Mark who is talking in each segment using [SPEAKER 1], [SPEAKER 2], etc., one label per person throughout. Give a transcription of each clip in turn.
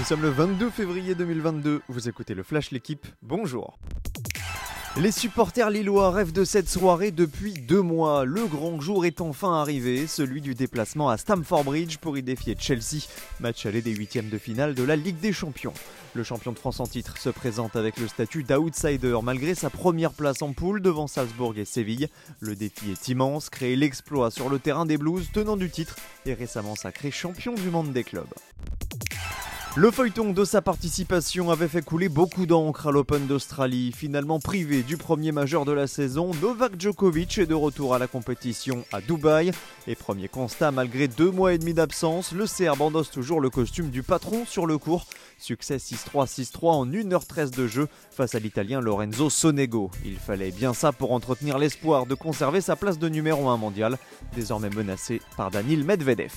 [SPEAKER 1] Nous sommes le 22 février 2022, vous écoutez le Flash L'équipe, bonjour. Les supporters lillois rêvent de cette soirée depuis deux mois. Le grand jour est enfin arrivé, celui du déplacement à Stamford Bridge pour y défier Chelsea, match aller des huitièmes de finale de la Ligue des Champions. Le champion de France en titre se présente avec le statut d'outsider malgré sa première place en poule devant Salzbourg et Séville. Le défi est immense, créer l'exploit sur le terrain des Blues, tenant du titre et récemment sacré champion du monde des clubs. Le feuilleton de sa participation avait fait couler beaucoup d'encre à l'Open d'Australie. Finalement privé du premier majeur de la saison, Novak Djokovic est de retour à la compétition à Dubaï. Et premier constat, malgré deux mois et demi d'absence, le Serbe endosse toujours le costume du patron sur le court. Succès 6-3, 6-3 en 1h13 de jeu face à l'Italien Lorenzo Sonego. Il fallait bien ça pour entretenir l'espoir de conserver sa place de numéro 1 mondial, désormais menacé par Danil Medvedev.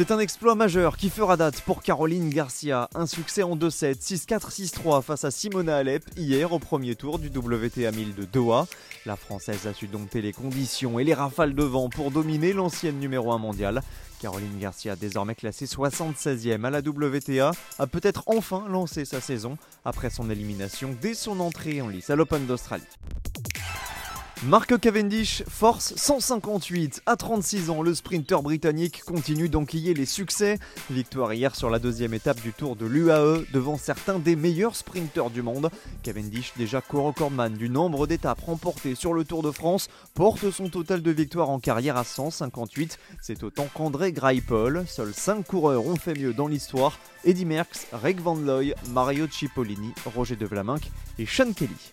[SPEAKER 1] C'est un exploit majeur qui fera date pour Caroline Garcia. Un succès en 2-7, 6-4, 6-3 face à Simona Alep hier au premier tour du WTA 1000 de Doha. La Française a su dompter les conditions et les rafales de vent pour dominer l'ancienne numéro 1 mondiale. Caroline Garcia, désormais classée 76e à la WTA, a peut-être enfin lancé sa saison après son élimination dès son entrée en lice à l'Open d'Australie. Mark Cavendish force 158 à 36 ans. Le sprinter britannique continue d'enquiller les succès. Victoire hier sur la deuxième étape du Tour de l'UAE devant certains des meilleurs sprinters du monde. Cavendish, déjà co-recordman du nombre d'étapes remportées sur le Tour de France, porte son total de victoires en carrière à 158. C'est autant qu'André Greipel. Seuls 5 coureurs ont fait mieux dans l'histoire. Eddie Merckx, Rick Van Looy, Mario Cipollini, Roger De Vlaminck et Sean Kelly.